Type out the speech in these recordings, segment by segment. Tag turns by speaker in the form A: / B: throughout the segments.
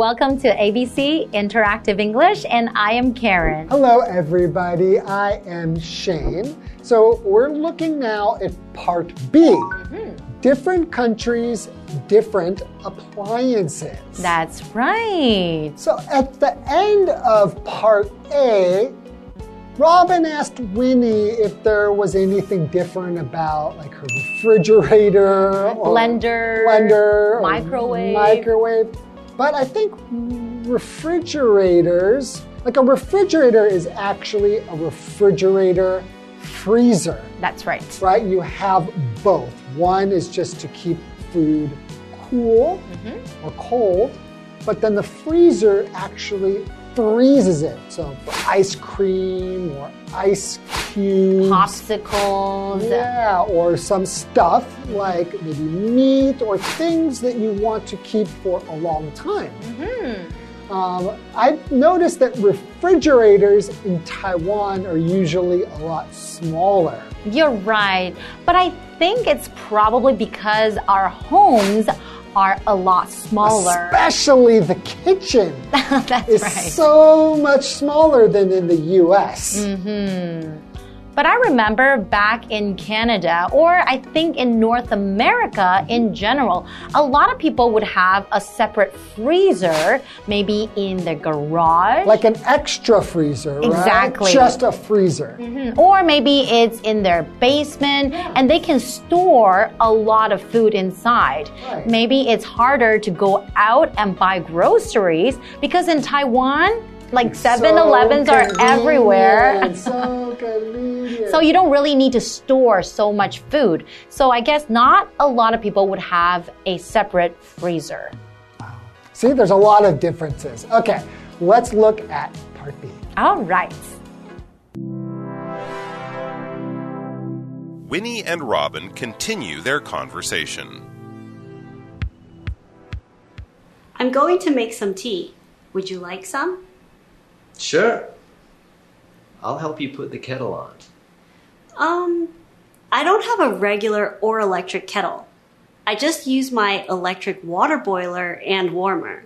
A: Welcome to ABC Interactive English, and I am Karen.
B: Hello, everybody. I am Shane. So, we're looking now at part B
A: Mm-hmm.
B: different countries, different appliances.
A: That's right.
B: So, at the end of part A, Robin asked Winnie if there was anything different about like her refrigerator, or
A: Blender,
B: blender,
A: microwave.
B: microwave. But I think refrigerators, like a refrigerator, is actually a refrigerator freezer,
A: That's right.
B: right? You have both. One is just to keep food cool
A: Mm-hmm.
B: or cold, but then the freezer actually freezes it. So for ice cream or ice cubes.
A: Popsicles.
B: Yeah, or some stuff like maybe meat or things that you want to keep for a long time. Um, I've noticed that refrigerators in Taiwan are usually a lot smaller.
A: You're right. But I think it's probably because our homes are a lot smaller.
B: Especially the kitchen
A: That's
B: is
A: right.
B: so much smaller than in the US. Mm-hmm.
A: But I remember back in Canada, or I think in North America in general, a lot of people would have a separate freezer, maybe in the garage.
B: Like an extra freezer, right?
A: Exactly.
B: Just a freezer. Mm-hmm.
A: or maybe it's in their basement and they can store a lot of food inside.
B: Right.
A: Maybe it's harder to go out and buy groceries because in Taiwan, like 7 Elevens
B: So
A: are everywhere.
B: So convenient.
A: So you don't really need to store so much food. So I guess not a lot of people would have a separate freezer.
B: See, there's a lot of differences. Okay, let's look at part B.
A: All right.
C: Winnie and Robin continue their conversation.
D: I'm going to make some tea. Would you like some?
E: Sure. I'll help you put the kettle on.
D: Um, I don't have a regular or electric kettle. I just use my electric water boiler and warmer.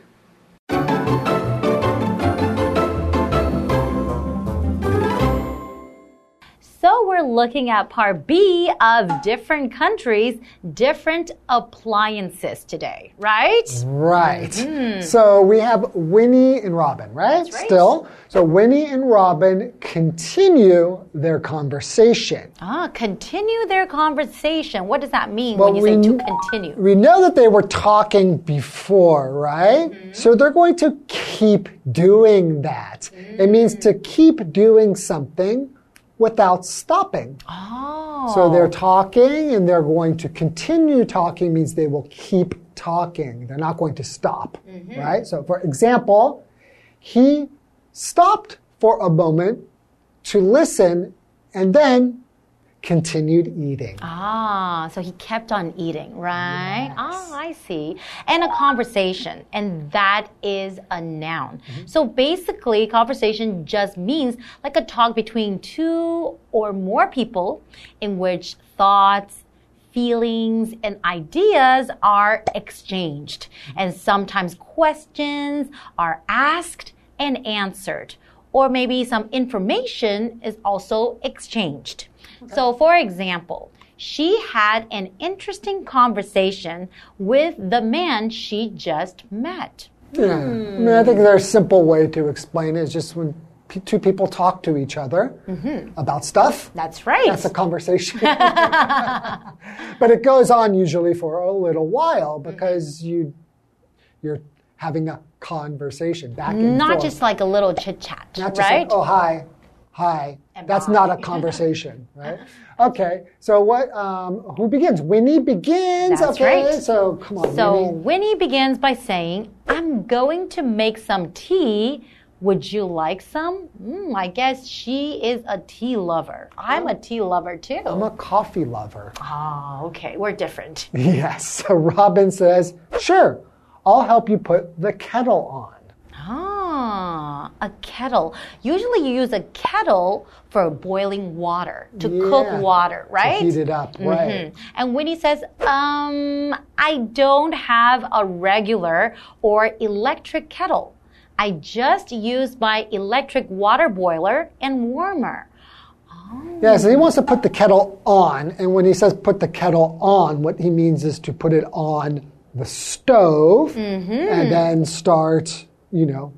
A: We're looking at part B of different countries, different appliances today, right?
B: Right. Mm-hmm. So we have Winnie and Robin, right?
A: right.
B: Still. So Winnie and Robin continue their conversation.
A: Ah, continue their conversation. What does that mean when you say to continue?
B: We know that they were talking before, right? Mm-hmm. So they're going to keep doing that. It means mm. to keep doing something without stopping.
A: Oh.
B: So they're talking and they're going to continue talking means they will keep talking. They're not going to stop, mm-hmm. right? So for example, he stopped for a moment to listen and then continued eating.
A: Ah, so he kept on eating, right? Ah, I see. And a conversation, and that is a noun. So basically, conversation just means like a talk between two or more people in which thoughts, feelings, and ideas are exchanged. And sometimes questions are asked and answered. Or maybe some information is also exchanged. So, for example, she had an interesting conversation with the man she just met.
B: Yeah. I mean, I think there's a simple way to explain it is just when two people talk to each other mm-hmm. about stuff.
A: That's right.
B: That's a conversation. but it goes on usually for a little while because mm-hmm. you you're having a conversation back and
A: Not
B: forth.
A: just like a little chit chat,
B: Not
A: right?
B: like, oh hi, hi.
A: And
B: That's
A: bye.
B: not a conversation, right? Okay. So what? Um, who begins? Winnie begins.
A: That's
B: okay.
A: right.
B: So come on,
A: So
B: Winnie.
A: Winnie begins by saying, I'm going to make some tea. Would you like some? Mm, I guess she is a tea lover. I'm a tea lover too.
B: I'm a coffee lover.
A: Ah, okay, we're different.
B: Yes. So Robin says, sure, I'll help you put the kettle on.
A: A kettle. Usually you use a kettle for boiling water, to cook water, right?
B: To heat it up, right.
A: Mhm. And Winnie says, um, I don't have a regular or electric kettle. I just use my electric water boiler and warmer.
B: Yeah, so he wants to put the kettle on, and when he says put the kettle on, what he means is to put it on the stove and then start, you know,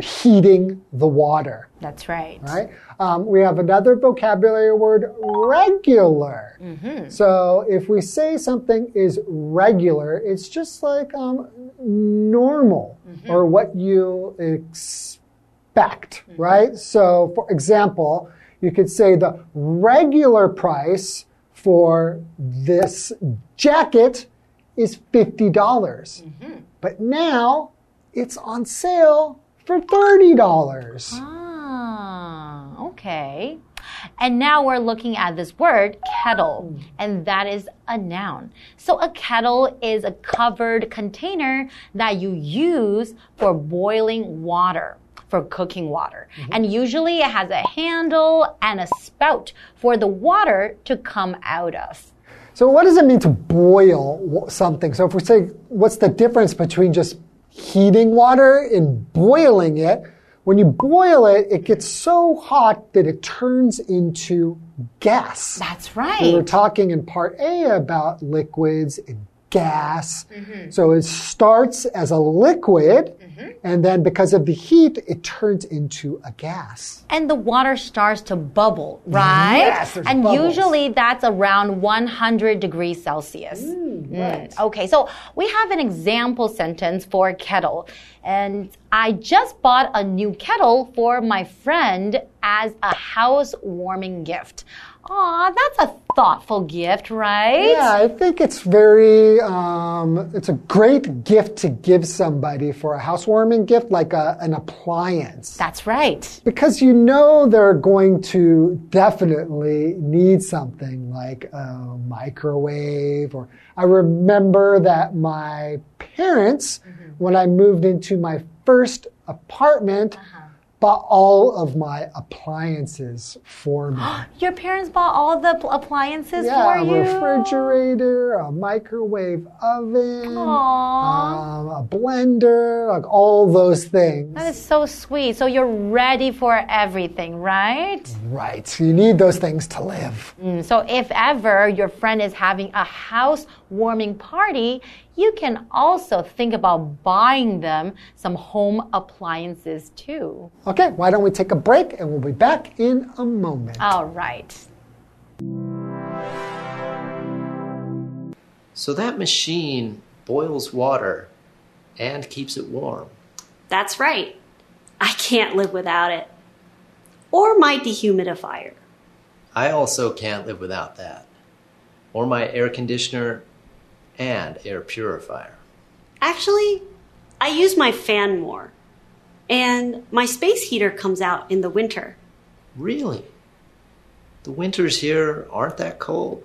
B: heating the water.
A: That's right.
B: Right? Um, we have another vocabulary word, regular. So if we say something is regular, it's just like um, normal or what you expect, right? So, for example, you could say the regular price for this jacket is $50. dollars But now it's on sale for $30.
A: Ah, okay. And now we're looking at this word kettle, and that is a noun. So a kettle is a covered container that you use for boiling water. For cooking water. And usually it has a handle and a spout for the water to come out of.
B: So, what does it mean to boil something? So, if we say, what's the difference between just heating water and boiling it? When you boil it, it gets so hot that it turns into gas.
A: That's right.
B: We were talking in part A about liquids and gas.
A: Mm-hmm.
B: So it starts as a liquid, and then because of the heat, it turns into a gas.
A: and the water starts to bubble, right?
B: Yes,
A: and
B: bubbles.
A: usually that's around 100 degrees Celsius. Mm, Okay, so we have an example sentence for kettle. And I just bought a new kettle for my friend as a housewarming gift. Aw, that's a thoughtful gift, right?
B: Yeah, I think it's very, um, it's a great gift to give somebody for a housewarming gift, like a, an appliance.
A: That's right.
B: Because you know they're going to definitely need something like a microwave or I remember that my parents when I moved into my first apartment bought all of my appliances for me.
A: Your parents bought all the pl- appliances
B: yeah,
A: for
B: a
A: you.
B: refrigerator, a microwave oven, um, a blender, like all those things.
A: That is so sweet. So you're ready for everything, right?
B: Right. You need those things to live.
A: Mm, So if ever your friend is having a housewarming party, you can also think about buying them some home appliances too.
B: Okay, why don't we take a break and we'll be back in a moment.
A: All right.
E: So that machine boils water and keeps it warm.
D: That's right. I can't live without it. Or my dehumidifier.
E: I also can't live without that. Or my air conditioner and air purifier.
D: Actually, I use my fan more. And my space heater comes out in the winter.
E: Really? The winters here aren't that cold.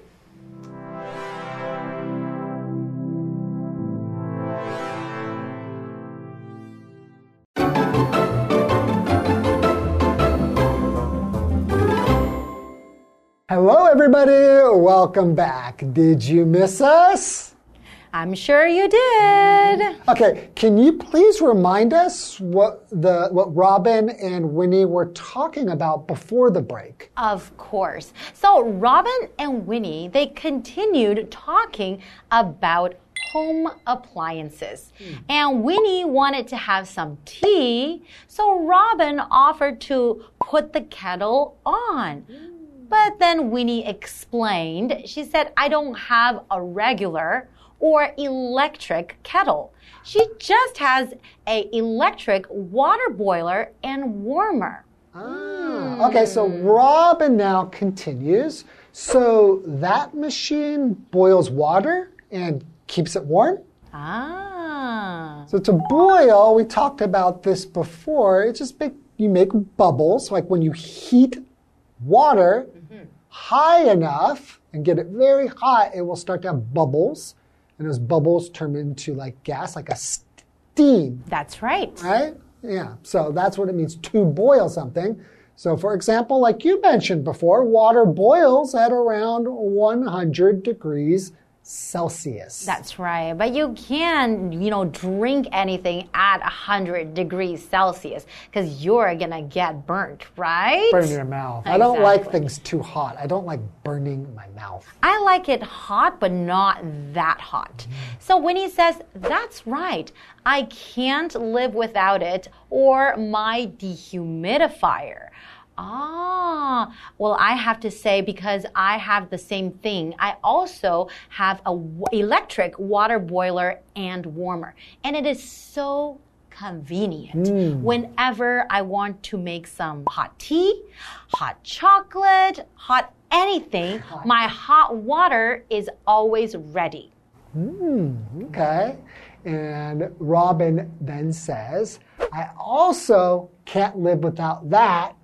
B: Hello, everybody. Welcome back. Did you miss us?
A: I'm sure you did.
B: Okay, can you please remind us what the what Robin and Winnie were talking about before the break?
A: Of course. So Robin and Winnie, they continued talking about home appliances. Hmm. And Winnie wanted to have some tea, so Robin offered to put the kettle on. Hmm. But then Winnie explained, she said, I don't have a regular or electric kettle. She just has a electric water boiler and warmer.
B: Ah, okay, so Robin now continues. So that machine boils water and keeps it warm?
A: Ah.
B: So to boil, we talked about this before. It's just make, you make bubbles, like when you heat water high enough and get it very hot, it will start to have bubbles, and those bubbles turn into like gas, like a steam,
A: That's right.
B: right? Yeah, so that's what it means to boil something. So, for example, like you mentioned before, water boils at around 100 degrees Celsius.
A: That's right. But you can, you know, drink anything at 100 degrees Celsius because you're going to get burnt, right?
B: Burn your mouth. I don't like things too hot. I don't like burning my mouth.
A: I like it hot, but not that hot. So when he says, that's right, I can't live without it or my dehumidifier. Ah, well, I have to say because I have the same thing. I also have a w- electric water boiler and warmer, and it is so convenient whenever I want to make some hot tea, hot chocolate, hot anything. My hot water is always ready.
B: Okay. And Robin then says, I also can't live without that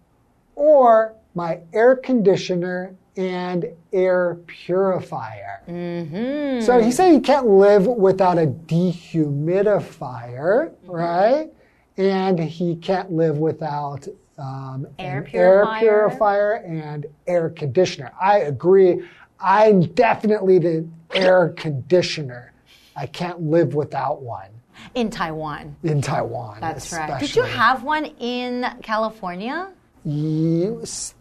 B: or my air conditioner and air purifier.
A: Mm-hmm.
B: So he said he can't live without a dehumidifier,
A: Mm-hmm.
B: right? And he can't live without um,
A: Air purifier.
B: air purifier and air conditioner. I agree. I'm definitely the air conditioner. I can't live without one
A: In Taiwan.
B: in Taiwan.
A: That's right. Did you have one in California?
B: Yes.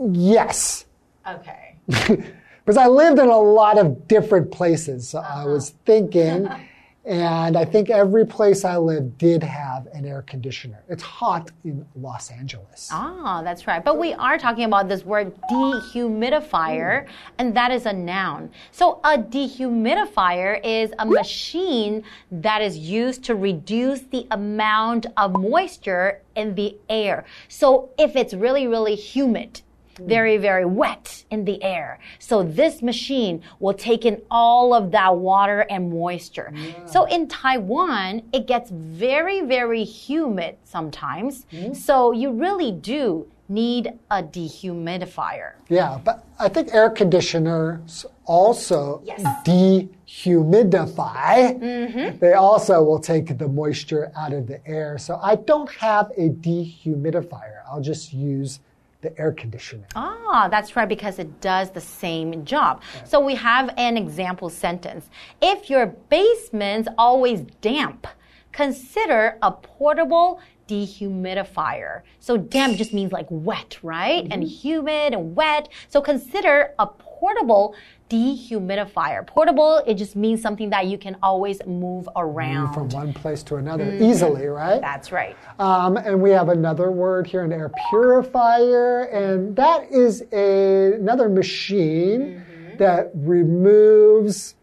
B: Yes.
A: Okay.
B: because I lived in a lot of different places. So
A: Uh-huh.
B: I was thinking, and I think every place I lived did have an air conditioner. It's hot in Los Angeles.
A: Ah, that's right. But we are talking about this word dehumidifier, and that is a noun. So a dehumidifier is a machine that is used to reduce the amount of moisture in the air. So if it's really, really humid, very, very wet in the air. So this machine will take in all of that water and moisture. So in Taiwan, it gets very, very humid sometimes. So you really do need a dehumidifier.
B: Yeah, but I think air conditioners also
A: Yes.
B: dehumidify.
A: Mm-hmm.
B: They also will take the moisture out of the air. So I don't have a dehumidifier. I'll just use the air conditioner.
A: Ah, that's right, because it does the same job. So we have an example sentence. If your basement's always damp, consider a portable dehumidifier. So damp just means like wet, right? And humid and wet. So consider a portable dehumidifier. Portable, it just means something that you can always move around.
B: From one place to another
A: Mm-hmm.
B: easily, right?
A: That's right.
B: Um, and we have another word here, an air purifier, and that is a, another machine that removes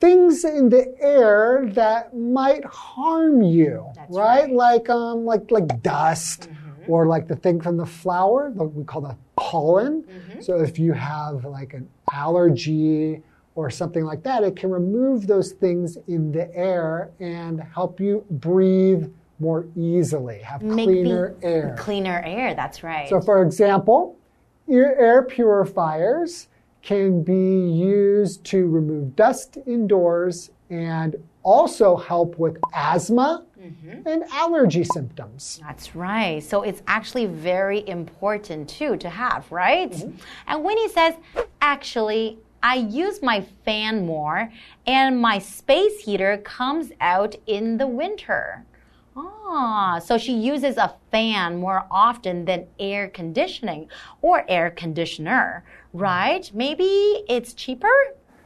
B: things in the air that might harm you, right? Like um, like like dust, Mm-hmm. or like the thing from the flower that we call the pollen. Mm-hmm. So if you have like an allergy or something like that, it can remove those things in the air and help you breathe more easily, have
A: Make
B: cleaner air.
A: Cleaner air, that's right.
B: So, for example, air purifiers can be used to remove dust indoors and also help with asthma
A: Mm-hmm.
B: and allergy symptoms.
A: That's right. So it's actually very important too to have, right? And when he says, actually, I use my fan more and my space heater comes out in the winter. Ah, so she uses a fan more often than air conditioning or air conditioner, right? Maybe it's cheaper?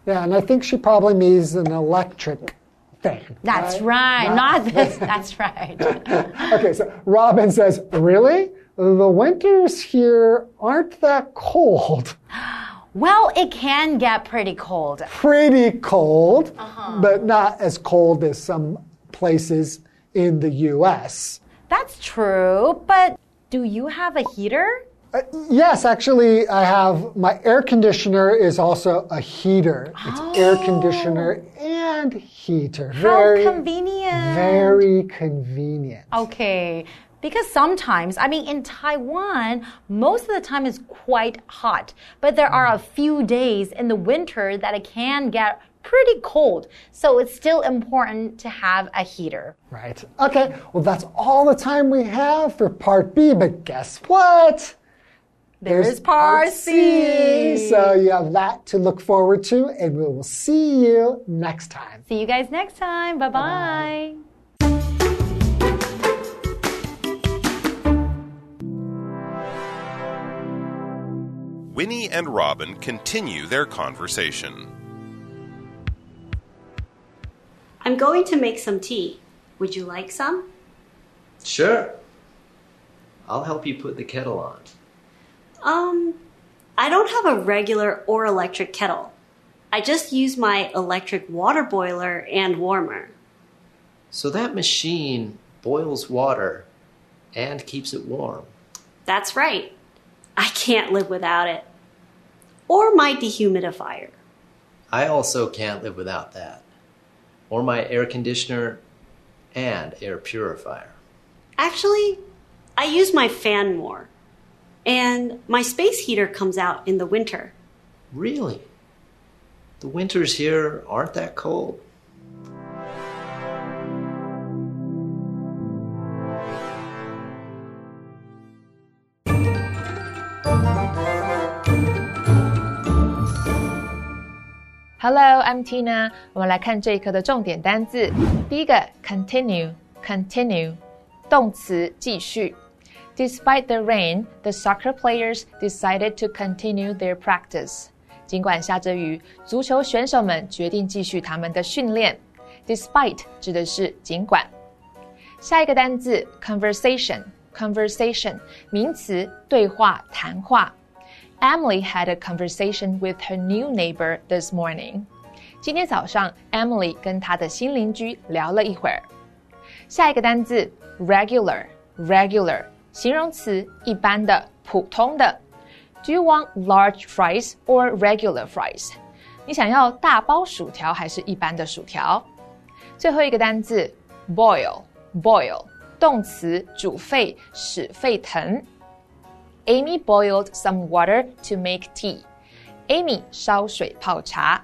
B: Yeah, and I think she probably means an electric
A: That's right. Not this. That's right.
B: Okay, so Robin says, Really? The winters here aren't that cold.
A: Well, it can get pretty cold.
B: Pretty cold,
A: Uh-huh.
B: but not as cold as some places in the US.
A: That's true, but do you have a heater?
B: Uh, yes, actually, I have my air conditioner is also a heater. It's air conditioner and heater.
A: How
B: Very,
A: convenient.
B: very convenient.
A: Okay. Because sometimes, I mean, in Taiwan, most of the time is quite hot, but there are a few days in the winter that it can get pretty cold. So it's still important to have a heater.
B: Right. Okay. Well, that's all the time we have for part B, but guess what?
A: There's part C.
B: So you have that to look forward to, and we will see you next time.
A: See you guys next time. Bye bye.
C: Winnie and Robin continue their conversation.
D: I'm going to make some tea. Would you like some?
E: Sure. I'll help you put the kettle on.
D: Um, I don't have a regular or electric kettle. I just use my electric water boiler and warmer.
E: So that machine boils water and keeps it warm.
D: That's right. I can't live without it. Or my dehumidifier.
E: I also can't live without that. Or my air conditioner and air purifier.
D: Actually, I use my fan more. And my space heater comes out in the winter.
E: Really? The winters here aren't that cold.
F: Hello, I'm Tina。我们来看这一课的重点单字。第一个，continue，continue，动词继续。 Despite the rain, the soccer players decided to continue their practice. 尽管下着雨，足球选手们决定继续他们的训练。Despite 指的是尽管。下一个单字，conversation，conversation，名词，对话、谈话。Emily had a conversation with her new neighbor this morning. 今天早上，Emily 跟她的新邻居聊了一会儿。下一个单字，regular，regular， 形容词，一般的、普通的。Do you want large fries or regular fries？你想要大包薯条还是一般的薯条？最后一个单字，boil，boil，动词，煮沸，使沸腾。Amy boiled some water to make tea. Amy 烧水泡茶。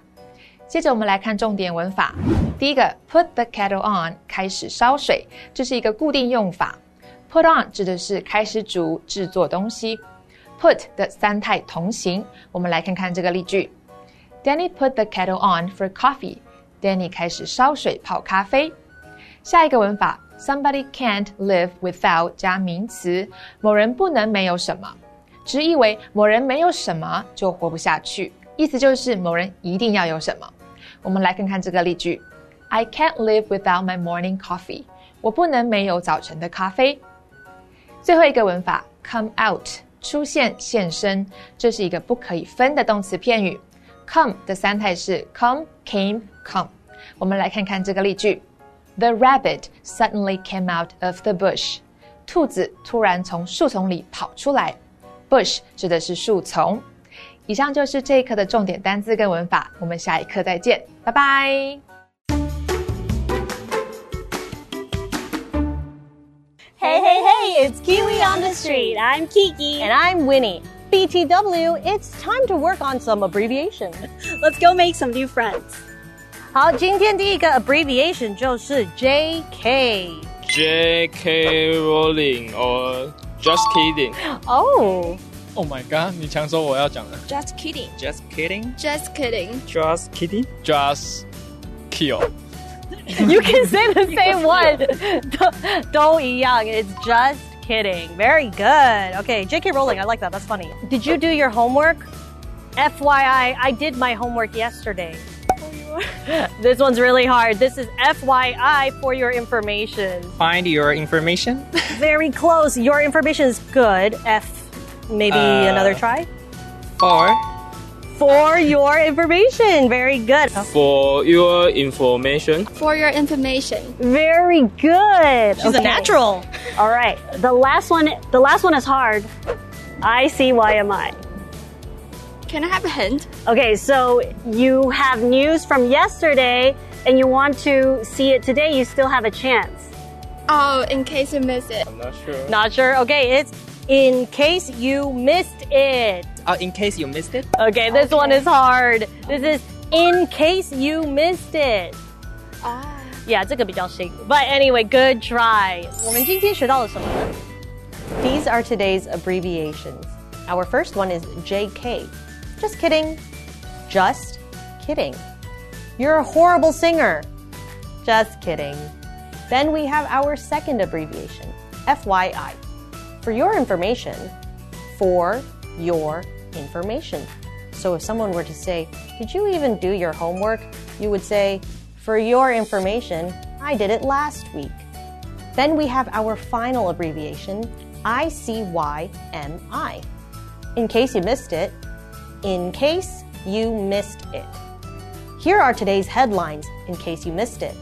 F: 接着我们来看重点文法。第一个，put the kettle on，开始烧水，这是一个固定用法。Put on 指的是开始煮、制作东西。Put 的三态同形，我们来看看这个例句。Danny put the kettle on for coffee. Danny 开始烧水泡咖啡。下一个文法。Somebody can't live without 加名词，某人不能没有什么，直译为某人没有什么就活不下去，意思就是某人一定要有什么。我们来看看这个例句：I can't live without my morning coffee。我不能没有早晨的咖啡。最后一个文法，come out 出现现身，这是一个不可以分的动词片语。come 的三态是 come came come。我们来看看这个例句。The rabbit suddenly came out of the bush. 兔子突然从树丛里跑出来。Bush 指的是树丛。以上就是这一课的重点单词跟文法，我们下一课再见，拜拜。
G: Hey, hey, hey, it's Kiwi on the street. I'm Kiki.
H: And I'm Winnie. BTW, it's time to work on some abbreviation.
G: Let's go make some new friends.
H: 好，今天第一个 abbreviation 就是 J.K.
I: J.K. Rowling or just kidding.
H: Oh.
I: Oh my god！你抢走我要讲的。
J: Just kidding.
I: Just kidding.
J: Just kidding.
I: Just kidding. Just kill.
H: you can say the same one. Do Young. It's just kidding. Very good. Okay, J.K. Rowling. I like that. That's funny. Did you do your homework? FYI, I did my homework yesterday. this one's really hard. This is FYI for your information.
I: Find your information?
H: Very close. Your information is good. F, maybe
I: uh,
H: another try?
I: Or.
H: For your information. Very good.
I: for your information.
J: For your information.
H: Very good.
G: She's a natural.
H: All right.
G: The last one, the last one is hard. I see. Why am I?
J: Can I have a hint?
G: Okay, so you have news from yesterday and you want to see it today, you still have a chance.
J: Oh, in case you miss it.
I: I'm not sure.
H: Not sure. Okay, it's in case you missed it
I: Uh, in case you missed it.
H: Okay, this one is hard. This is In case you missed it.
J: Ah.
H: Yeah, 这个比较新。But anyway, good try. 我们今天学到了什么呢？ These are today's abbreviations. Our first one is JK. Just kidding. Just kidding. You're a horrible singer. Just kidding. Then we have our second abbreviation, FYI. For your information, for your information. So if someone were to say, Did you even do your homework? You would say, For your information, I did it last week. Then we have our final abbreviation, ICYMI. In case you missed it, in case you missed it. Here are today's headlines in case you missed it.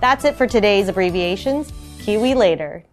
H: That's it for today's abbreviations. Kiwi later.